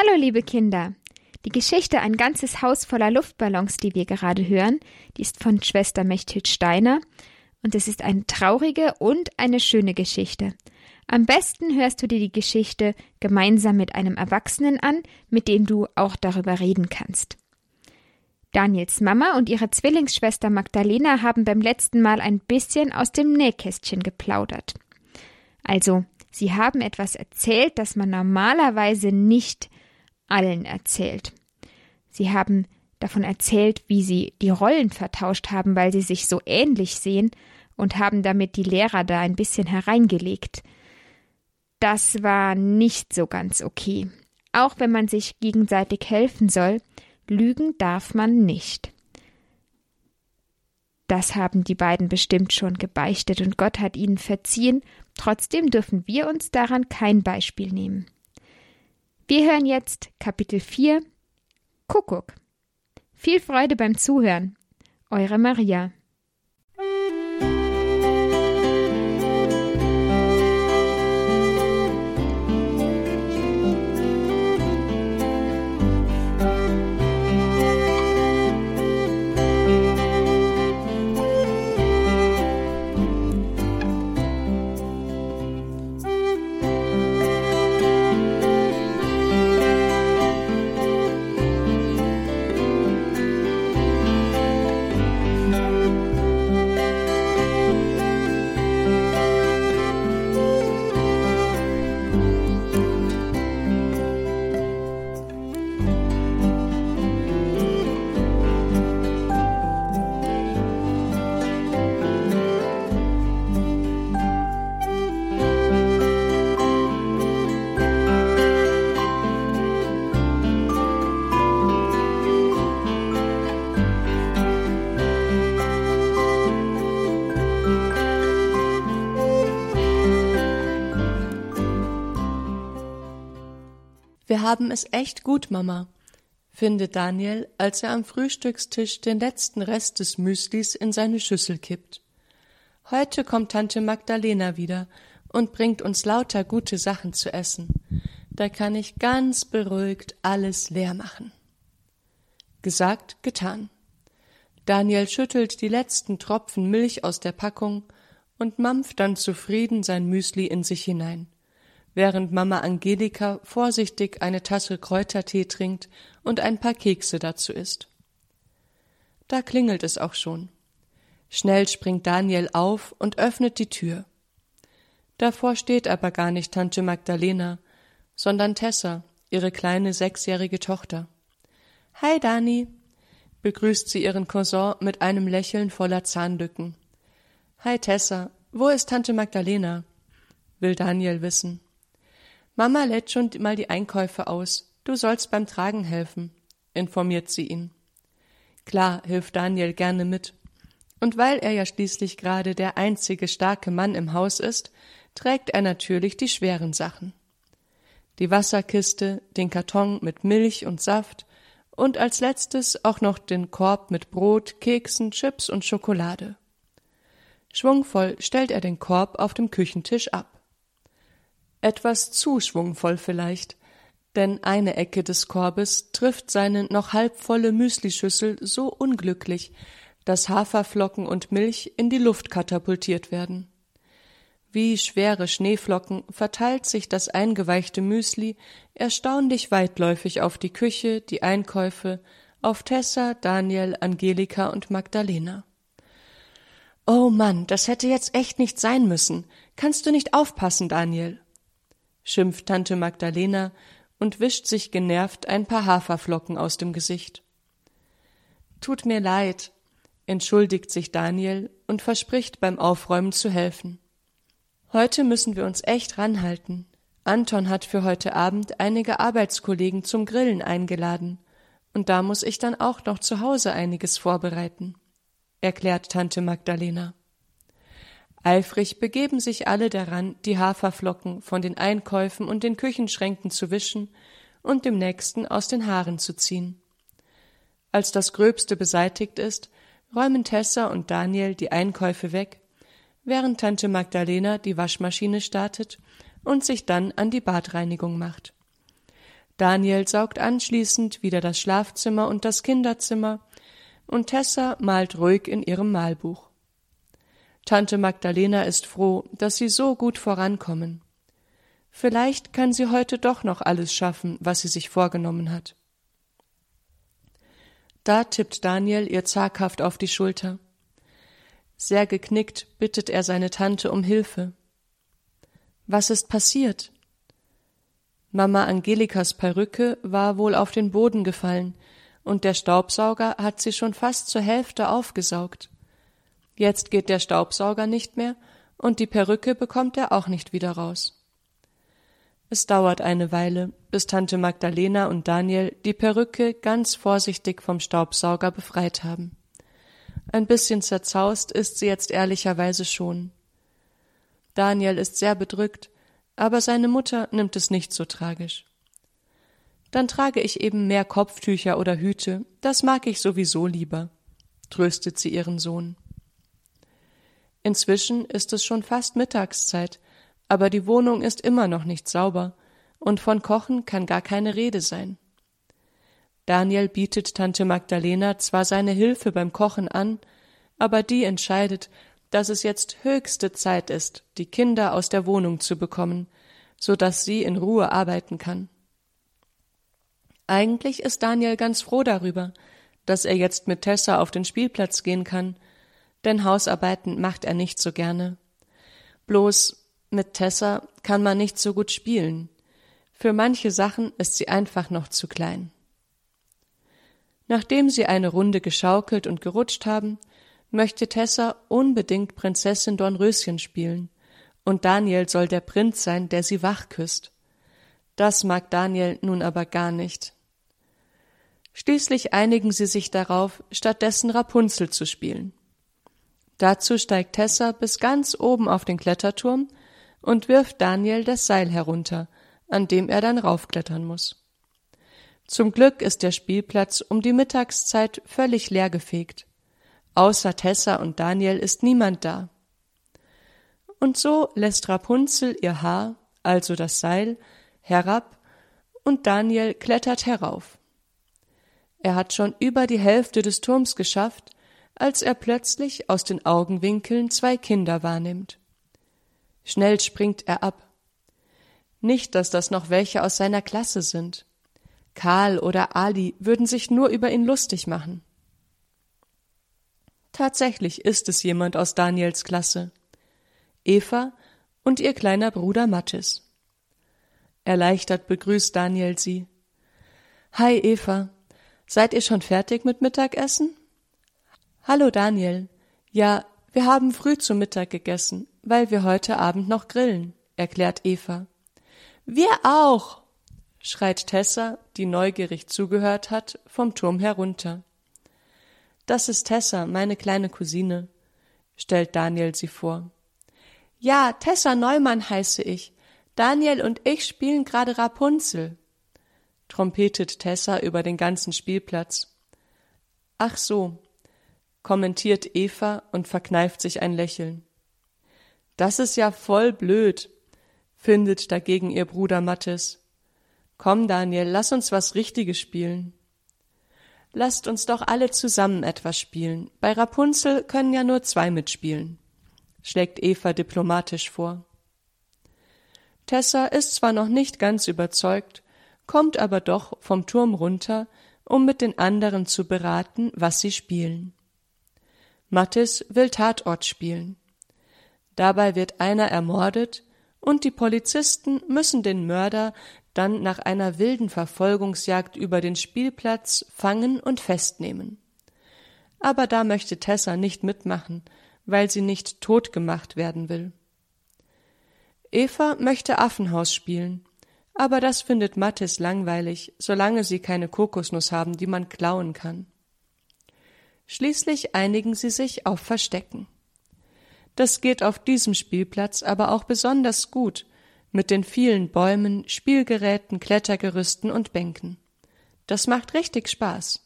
Hallo, liebe Kinder. Die Geschichte Ein ganzes Haus voller Luftballons, die wir gerade hören, die ist von Schwester Mechthild Steiner und es ist eine traurige und eine schöne Geschichte. Am besten hörst du dir die Geschichte gemeinsam mit einem Erwachsenen an, mit dem du auch darüber reden kannst. Daniels Mama und ihre Zwillingsschwester Magdalena haben beim letzten Mal ein bisschen aus dem Nähkästchen geplaudert. Also, sie haben etwas erzählt, das man normalerweise nicht allen erzählt. Sie haben davon erzählt, wie sie die Rollen vertauscht haben, weil sie sich so ähnlich sehen und haben damit die Lehrer da ein bisschen hereingelegt. Das war nicht so ganz okay. Auch wenn man sich gegenseitig helfen soll, lügen darf man nicht. Das haben die beiden bestimmt schon gebeichtet und Gott hat ihnen verziehen, trotzdem dürfen wir uns daran kein Beispiel nehmen. Wir hören jetzt Kapitel 4 Kuckuck. Viel Freude beim Zuhören. Eure Maria. Wir haben es echt gut, Mama, findet Daniel, als er am Frühstückstisch den letzten Rest des Müslis in seine Schüssel kippt. Heute kommt Tante Magdalena wieder und bringt uns lauter gute Sachen zu essen. Da kann ich ganz beruhigt alles leer machen. Gesagt, getan. Daniel schüttelt die letzten Tropfen Milch aus der Packung und mampft dann zufrieden sein Müsli in sich hinein während Mama Angelika vorsichtig eine Tasse Kräutertee trinkt und ein paar Kekse dazu isst. Da klingelt es auch schon. Schnell springt Daniel auf und öffnet die Tür. Davor steht aber gar nicht Tante Magdalena, sondern Tessa, ihre kleine sechsjährige Tochter. Hi, Dani, begrüßt sie ihren Cousin mit einem Lächeln voller Zahnlücken. Hi, Tessa, wo ist Tante Magdalena? will Daniel wissen. Mama lädt schon mal die Einkäufe aus. Du sollst beim Tragen helfen, informiert sie ihn. Klar hilft Daniel gerne mit. Und weil er ja schließlich gerade der einzige starke Mann im Haus ist, trägt er natürlich die schweren Sachen. Die Wasserkiste, den Karton mit Milch und Saft und als letztes auch noch den Korb mit Brot, Keksen, Chips und Schokolade. Schwungvoll stellt er den Korb auf dem Küchentisch ab. Etwas zu schwungvoll vielleicht, denn eine Ecke des Korbes trifft seine noch halbvolle Müslischüssel so unglücklich, dass Haferflocken und Milch in die Luft katapultiert werden. Wie schwere Schneeflocken verteilt sich das eingeweichte Müsli erstaunlich weitläufig auf die Küche, die Einkäufe, auf Tessa, Daniel, Angelika und Magdalena. Oh Mann, das hätte jetzt echt nicht sein müssen. Kannst du nicht aufpassen, Daniel? Schimpft Tante Magdalena und wischt sich genervt ein paar Haferflocken aus dem Gesicht. Tut mir leid, entschuldigt sich Daniel und verspricht beim Aufräumen zu helfen. Heute müssen wir uns echt ranhalten. Anton hat für heute Abend einige Arbeitskollegen zum Grillen eingeladen, und da muss ich dann auch noch zu Hause einiges vorbereiten, erklärt Tante Magdalena. Eifrig begeben sich alle daran, die Haferflocken von den Einkäufen und den Küchenschränken zu wischen und dem nächsten aus den Haaren zu ziehen. Als das Gröbste beseitigt ist, räumen Tessa und Daniel die Einkäufe weg, während Tante Magdalena die Waschmaschine startet und sich dann an die Badreinigung macht. Daniel saugt anschließend wieder das Schlafzimmer und das Kinderzimmer, und Tessa malt ruhig in ihrem Malbuch. Tante Magdalena ist froh, dass sie so gut vorankommen. Vielleicht kann sie heute doch noch alles schaffen, was sie sich vorgenommen hat. Da tippt Daniel ihr zaghaft auf die Schulter. Sehr geknickt bittet er seine Tante um Hilfe. Was ist passiert? Mama Angelikas Perücke war wohl auf den Boden gefallen, und der Staubsauger hat sie schon fast zur Hälfte aufgesaugt. Jetzt geht der Staubsauger nicht mehr, und die Perücke bekommt er auch nicht wieder raus. Es dauert eine Weile, bis Tante Magdalena und Daniel die Perücke ganz vorsichtig vom Staubsauger befreit haben. Ein bisschen zerzaust ist sie jetzt ehrlicherweise schon. Daniel ist sehr bedrückt, aber seine Mutter nimmt es nicht so tragisch. Dann trage ich eben mehr Kopftücher oder Hüte, das mag ich sowieso lieber, tröstet sie ihren Sohn. Inzwischen ist es schon fast Mittagszeit, aber die Wohnung ist immer noch nicht sauber, und von Kochen kann gar keine Rede sein. Daniel bietet Tante Magdalena zwar seine Hilfe beim Kochen an, aber die entscheidet, dass es jetzt höchste Zeit ist, die Kinder aus der Wohnung zu bekommen, so dass sie in Ruhe arbeiten kann. Eigentlich ist Daniel ganz froh darüber, dass er jetzt mit Tessa auf den Spielplatz gehen kann, denn Hausarbeiten macht er nicht so gerne. Bloß mit Tessa kann man nicht so gut spielen. Für manche Sachen ist sie einfach noch zu klein. Nachdem sie eine Runde geschaukelt und gerutscht haben, möchte Tessa unbedingt Prinzessin Dornröschen spielen, und Daniel soll der Prinz sein, der sie wach küsst. Das mag Daniel nun aber gar nicht. Schließlich einigen sie sich darauf, stattdessen Rapunzel zu spielen. Dazu steigt Tessa bis ganz oben auf den Kletterturm und wirft Daniel das Seil herunter, an dem er dann raufklettern muss. Zum Glück ist der Spielplatz um die Mittagszeit völlig leergefegt. Außer Tessa und Daniel ist niemand da. Und so lässt Rapunzel ihr Haar, also das Seil, herab, und Daniel klettert herauf. Er hat schon über die Hälfte des Turms geschafft, als er plötzlich aus den Augenwinkeln zwei Kinder wahrnimmt. Schnell springt er ab. Nicht, dass das noch welche aus seiner Klasse sind. Karl oder Ali würden sich nur über ihn lustig machen. Tatsächlich ist es jemand aus Daniels Klasse. Eva und ihr kleiner Bruder Mathis. Erleichtert begrüßt Daniel sie. Hi Eva, seid ihr schon fertig mit Mittagessen? Hallo Daniel. Ja, wir haben früh zu Mittag gegessen, weil wir heute Abend noch grillen, erklärt Eva. Wir auch, schreit Tessa, die neugierig zugehört hat, vom Turm herunter. Das ist Tessa, meine kleine Cousine, stellt Daniel sie vor. Ja, Tessa Neumann heiße ich. Daniel und ich spielen gerade Rapunzel, trompetet Tessa über den ganzen Spielplatz. Ach so, kommentiert Eva und verkneift sich ein Lächeln. Das ist ja voll blöd, findet dagegen ihr Bruder Mattes. Komm, Daniel, lass uns was Richtiges spielen. Lasst uns doch alle zusammen etwas spielen. Bei Rapunzel können ja nur zwei mitspielen, schlägt Eva diplomatisch vor. Tessa ist zwar noch nicht ganz überzeugt, kommt aber doch vom Turm runter, um mit den anderen zu beraten, was sie spielen. Mattis will Tatort spielen. Dabei wird einer ermordet und die Polizisten müssen den Mörder dann nach einer wilden Verfolgungsjagd über den Spielplatz fangen und festnehmen. Aber da möchte Tessa nicht mitmachen, weil sie nicht tot gemacht werden will. Eva möchte Affenhaus spielen, aber das findet Mathis langweilig, solange sie keine Kokosnuss haben, die man klauen kann. Schließlich einigen sie sich auf Verstecken. Das geht auf diesem Spielplatz aber auch besonders gut, mit den vielen Bäumen, Spielgeräten, Klettergerüsten und Bänken. Das macht richtig Spaß.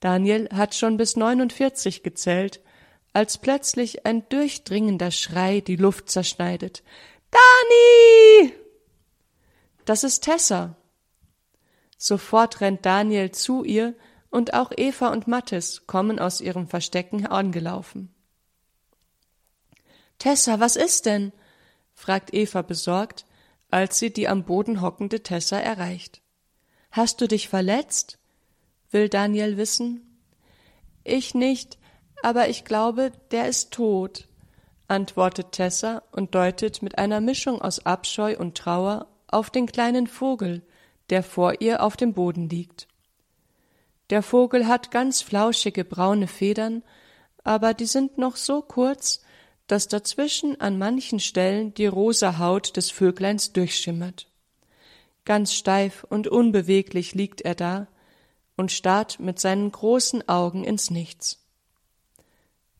Daniel hat schon bis 49 gezählt, als plötzlich ein durchdringender Schrei die Luft zerschneidet. Dani! das ist Tessa. Sofort rennt Daniel zu ihr, und auch Eva und Mattes kommen aus ihrem Verstecken angelaufen. Tessa, was ist denn? fragt Eva besorgt, als sie die am Boden hockende Tessa erreicht. Hast du dich verletzt? will Daniel wissen. Ich nicht, aber ich glaube, der ist tot, antwortet Tessa und deutet mit einer Mischung aus Abscheu und Trauer auf den kleinen Vogel, der vor ihr auf dem Boden liegt. Der Vogel hat ganz flauschige braune Federn, aber die sind noch so kurz, dass dazwischen an manchen Stellen die rosa Haut des Vögleins durchschimmert. Ganz steif und unbeweglich liegt er da und starrt mit seinen großen Augen ins Nichts.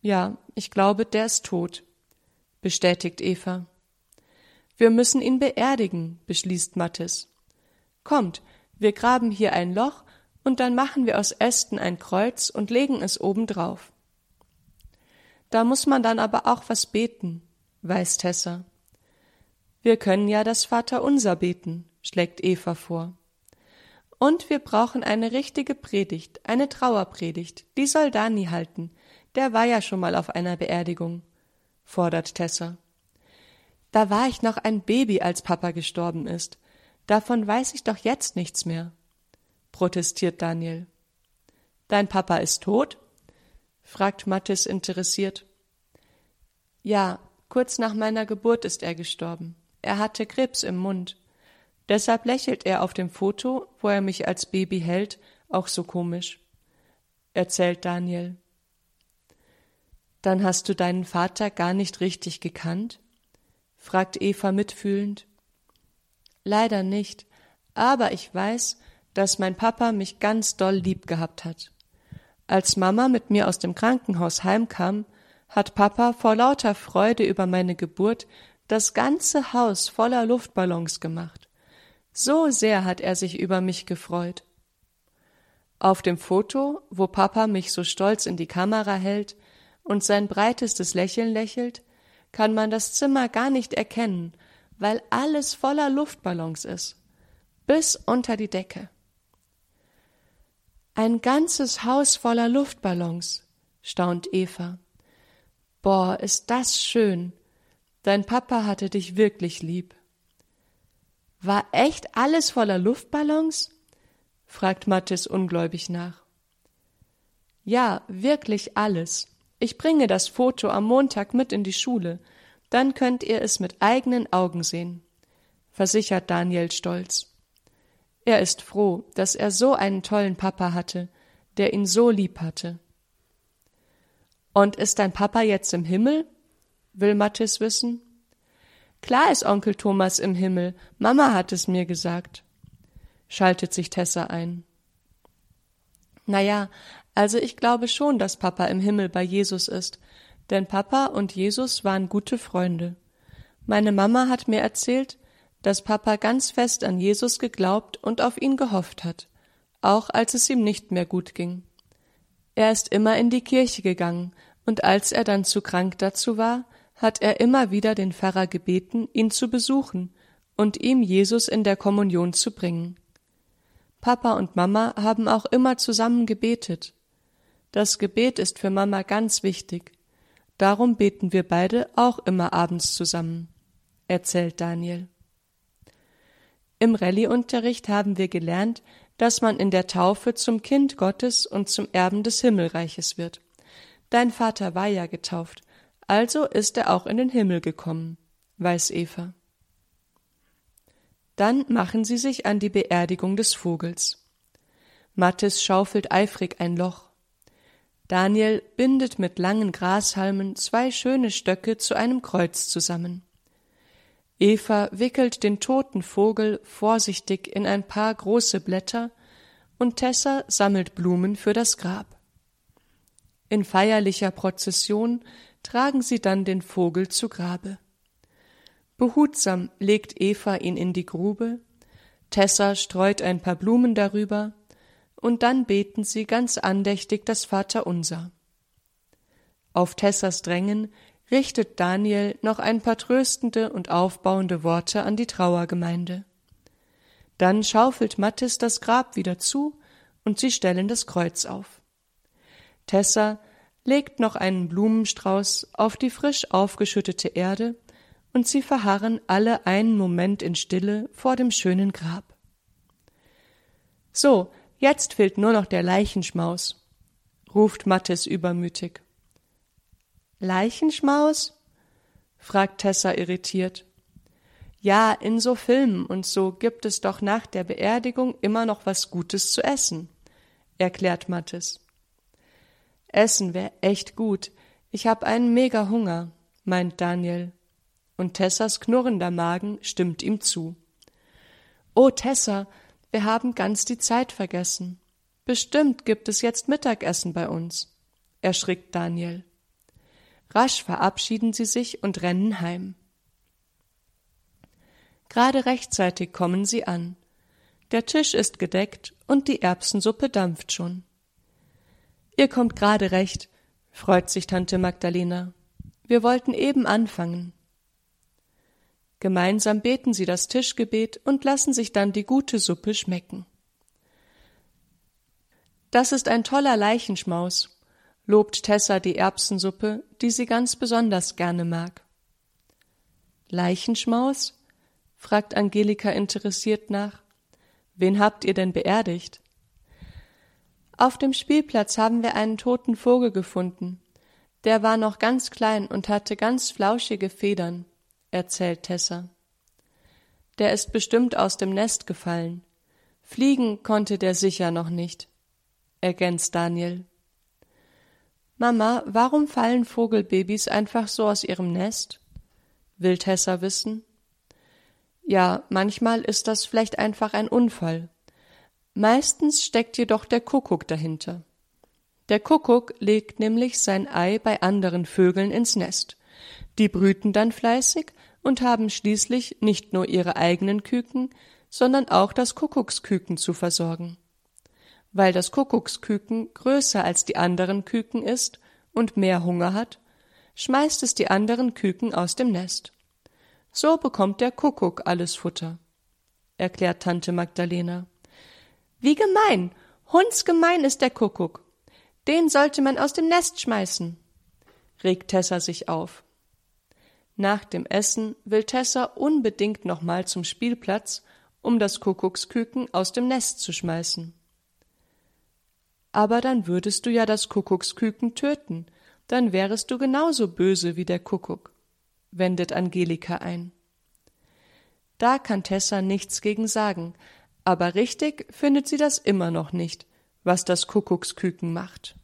Ja, ich glaube, der ist tot, bestätigt Eva. Wir müssen ihn beerdigen, beschließt Mathis. Kommt, wir graben hier ein Loch und dann machen wir aus Ästen ein Kreuz und legen es oben drauf. Da muss man dann aber auch was beten, weiß Tessa. Wir können ja das Vaterunser beten, schlägt Eva vor. Und wir brauchen eine richtige Predigt, eine Trauerpredigt, die soll Dani halten, der war ja schon mal auf einer Beerdigung, fordert Tessa. Da war ich noch ein Baby, als Papa gestorben ist. Davon weiß ich doch jetzt nichts mehr, protestiert Daniel. Dein Papa ist tot? fragt Mathis interessiert. Ja, kurz nach meiner Geburt ist er gestorben. Er hatte Krebs im Mund. Deshalb lächelt er auf dem Foto, wo er mich als Baby hält, auch so komisch, erzählt Daniel. Dann hast du deinen Vater gar nicht richtig gekannt? fragt Eva mitfühlend. Leider nicht, aber ich weiß, dass mein Papa mich ganz doll lieb gehabt hat. Als Mama mit mir aus dem Krankenhaus heimkam, hat Papa vor lauter Freude über meine Geburt das ganze Haus voller Luftballons gemacht. So sehr hat er sich über mich gefreut. Auf dem Foto, wo Papa mich so stolz in die Kamera hält, und sein breitestes Lächeln lächelt, kann man das Zimmer gar nicht erkennen, weil alles voller Luftballons ist, bis unter die Decke. Ein ganzes Haus voller Luftballons, staunt Eva. Boah, ist das schön. Dein Papa hatte dich wirklich lieb. War echt alles voller Luftballons? fragt Mathis ungläubig nach. Ja, wirklich alles. Ich bringe das Foto am Montag mit in die Schule, dann könnt ihr es mit eigenen Augen sehen, versichert Daniel stolz. Er ist froh, dass er so einen tollen Papa hatte, der ihn so lieb hatte. Und ist dein Papa jetzt im Himmel? will Mathis wissen. Klar ist Onkel Thomas im Himmel, Mama hat es mir gesagt, schaltet sich Tessa ein. Na ja, also ich glaube schon, dass Papa im Himmel bei Jesus ist, denn Papa und Jesus waren gute Freunde. Meine Mama hat mir erzählt, dass Papa ganz fest an Jesus geglaubt und auf ihn gehofft hat, auch als es ihm nicht mehr gut ging. Er ist immer in die Kirche gegangen, und als er dann zu krank dazu war, hat er immer wieder den Pfarrer gebeten, ihn zu besuchen und ihm Jesus in der Kommunion zu bringen. Papa und Mama haben auch immer zusammen gebetet, das Gebet ist für Mama ganz wichtig. Darum beten wir beide auch immer abends zusammen, erzählt Daniel. Im Rallyeunterricht haben wir gelernt, dass man in der Taufe zum Kind Gottes und zum Erben des Himmelreiches wird. Dein Vater war ja getauft, also ist er auch in den Himmel gekommen, weiß Eva. Dann machen sie sich an die Beerdigung des Vogels. Mathis schaufelt eifrig ein Loch. Daniel bindet mit langen Grashalmen zwei schöne Stöcke zu einem Kreuz zusammen. Eva wickelt den toten Vogel vorsichtig in ein paar große Blätter und Tessa sammelt Blumen für das Grab. In feierlicher Prozession tragen sie dann den Vogel zu Grabe. Behutsam legt Eva ihn in die Grube, Tessa streut ein paar Blumen darüber, und dann beten sie ganz andächtig das Vaterunser. Auf Tessas Drängen richtet Daniel noch ein paar tröstende und aufbauende Worte an die Trauergemeinde. Dann schaufelt Mathis das Grab wieder zu und sie stellen das Kreuz auf. Tessa legt noch einen Blumenstrauß auf die frisch aufgeschüttete Erde und sie verharren alle einen Moment in Stille vor dem schönen Grab. So, jetzt fehlt nur noch der Leichenschmaus, ruft Mattes übermütig. Leichenschmaus? fragt Tessa irritiert. Ja, in so Filmen und so gibt es doch nach der Beerdigung immer noch was Gutes zu essen, erklärt Mattes. Essen wär echt gut. Ich hab einen mega Hunger, meint Daniel. Und Tessas knurrender Magen stimmt ihm zu. Oh, Tessa, wir haben ganz die Zeit vergessen. Bestimmt gibt es jetzt Mittagessen bei uns, erschrickt Daniel. Rasch verabschieden sie sich und rennen heim. Gerade rechtzeitig kommen sie an. Der Tisch ist gedeckt und die Erbsensuppe dampft schon. Ihr kommt gerade recht, freut sich Tante Magdalena. Wir wollten eben anfangen. Gemeinsam beten sie das Tischgebet und lassen sich dann die gute Suppe schmecken. Das ist ein toller Leichenschmaus, lobt Tessa die Erbsensuppe, die sie ganz besonders gerne mag. Leichenschmaus? fragt Angelika interessiert nach. Wen habt ihr denn beerdigt? Auf dem Spielplatz haben wir einen toten Vogel gefunden. Der war noch ganz klein und hatte ganz flauschige Federn, erzählt Tessa. Der ist bestimmt aus dem Nest gefallen. Fliegen konnte der sicher noch nicht, ergänzt Daniel. Mama, warum fallen Vogelbabys einfach so aus ihrem Nest? will Tessa wissen. Ja, manchmal ist das vielleicht einfach ein Unfall. Meistens steckt jedoch der Kuckuck dahinter. Der Kuckuck legt nämlich sein Ei bei anderen Vögeln ins Nest. Die brüten dann fleißig und haben schließlich nicht nur ihre eigenen Küken, sondern auch das Kuckucksküken zu versorgen. Weil das Kuckucksküken größer als die anderen Küken ist und mehr Hunger hat, schmeißt es die anderen Küken aus dem Nest. So bekommt der Kuckuck alles Futter, erklärt Tante Magdalena. Wie gemein, hundsgemein ist der Kuckuck. Den sollte man aus dem Nest schmeißen, regt Tessa sich auf. Nach dem Essen will Tessa unbedingt nochmal zum Spielplatz, um das Kuckucksküken aus dem Nest zu schmeißen. Aber dann würdest du ja das Kuckucksküken töten, dann wärest du genauso böse wie der Kuckuck, wendet Angelika ein. Da kann Tessa nichts gegen sagen, aber richtig findet sie das immer noch nicht, was das Kuckucksküken macht.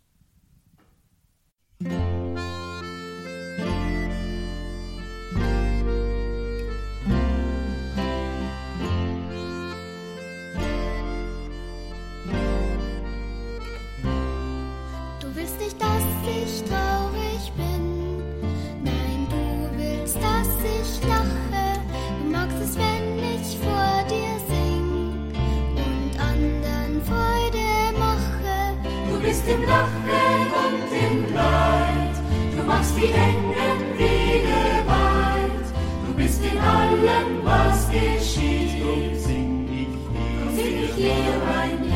Im Lachen und im Leid. Du machst die engen Wege weit. Du bist in allem, was geschieht. Drum sing ich dir, sing ich dir mein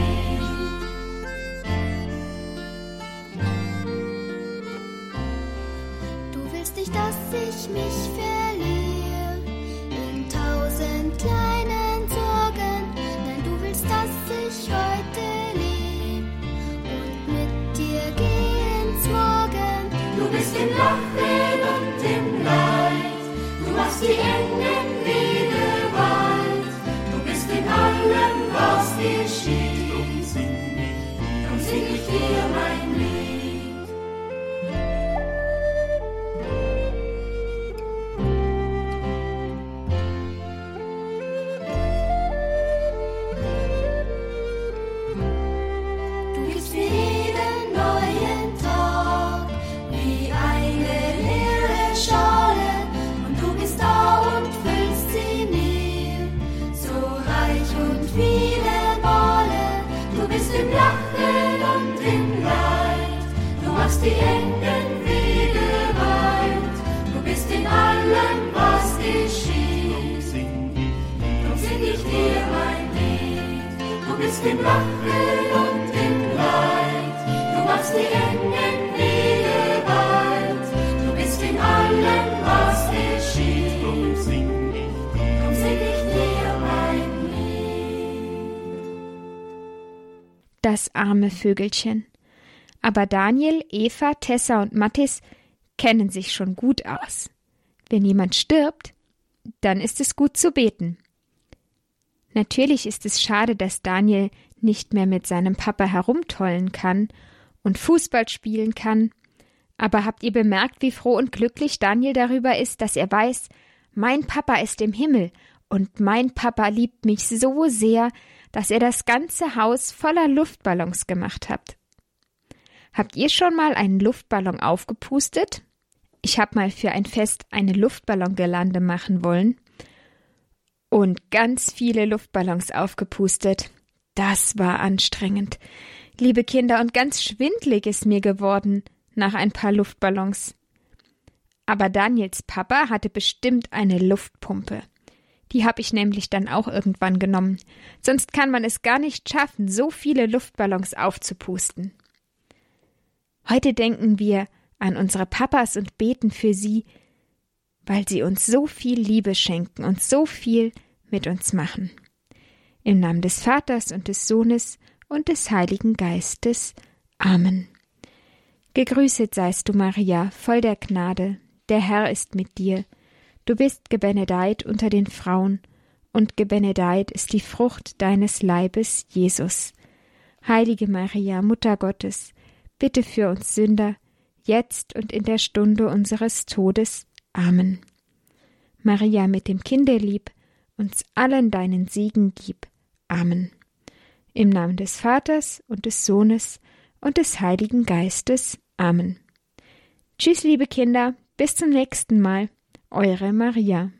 dass ich mich verliere engen. Du bist in allem, was geschieht. Drum sing dir, mein Lied. bist im Lachen und im Leid. Du machst die Engel Wege weit. Du bist in allem, was geschieht. Drum sing ich drum sing dir mein Lied. Das arme Vögelchen. Aber Daniel, Eva, Tessa und Mattis kennen sich schon gut aus. Wenn jemand stirbt, dann ist es gut zu beten. Natürlich ist es schade, dass Daniel nicht mehr mit seinem Papa herumtollen kann und Fußball spielen kann. Aber habt ihr bemerkt, wie froh und glücklich Daniel darüber ist, dass er weiß, mein Papa ist im Himmel und mein Papa liebt mich so sehr, dass er das ganze Haus voller Luftballons gemacht hat. Habt ihr schon mal einen Luftballon aufgepustet? Ich habe mal für ein Fest eine Luftballongelande machen wollen und ganz viele Luftballons aufgepustet. Das war anstrengend. Liebe Kinder, und ganz schwindlig ist mir geworden nach ein paar Luftballons. Aber Daniels Papa hatte bestimmt eine Luftpumpe. Die habe ich nämlich dann auch irgendwann genommen. Sonst kann man es gar nicht schaffen, so viele Luftballons aufzupusten. Heute denken wir an unsere Papas und beten für sie, weil sie uns so viel Liebe schenken und so viel mit uns machen. Im Namen des Vaters und des Sohnes und des Heiligen Geistes. Amen. Gegrüßet seist du, Maria, voll der Gnade, der Herr ist mit dir. Du bist gebenedeit unter den Frauen, und gebenedeit ist die Frucht deines Leibes, Jesus. Heilige Maria, Mutter Gottes, bitte für uns Sünder, jetzt und in der Stunde unseres Todes. Amen. Maria mit dem Kinderlieb, uns allen deinen Siegen gib. Amen. Im Namen des Vaters und des Sohnes und des Heiligen Geistes. Amen. Tschüss, liebe Kinder, bis zum nächsten Mal. Eure Maria.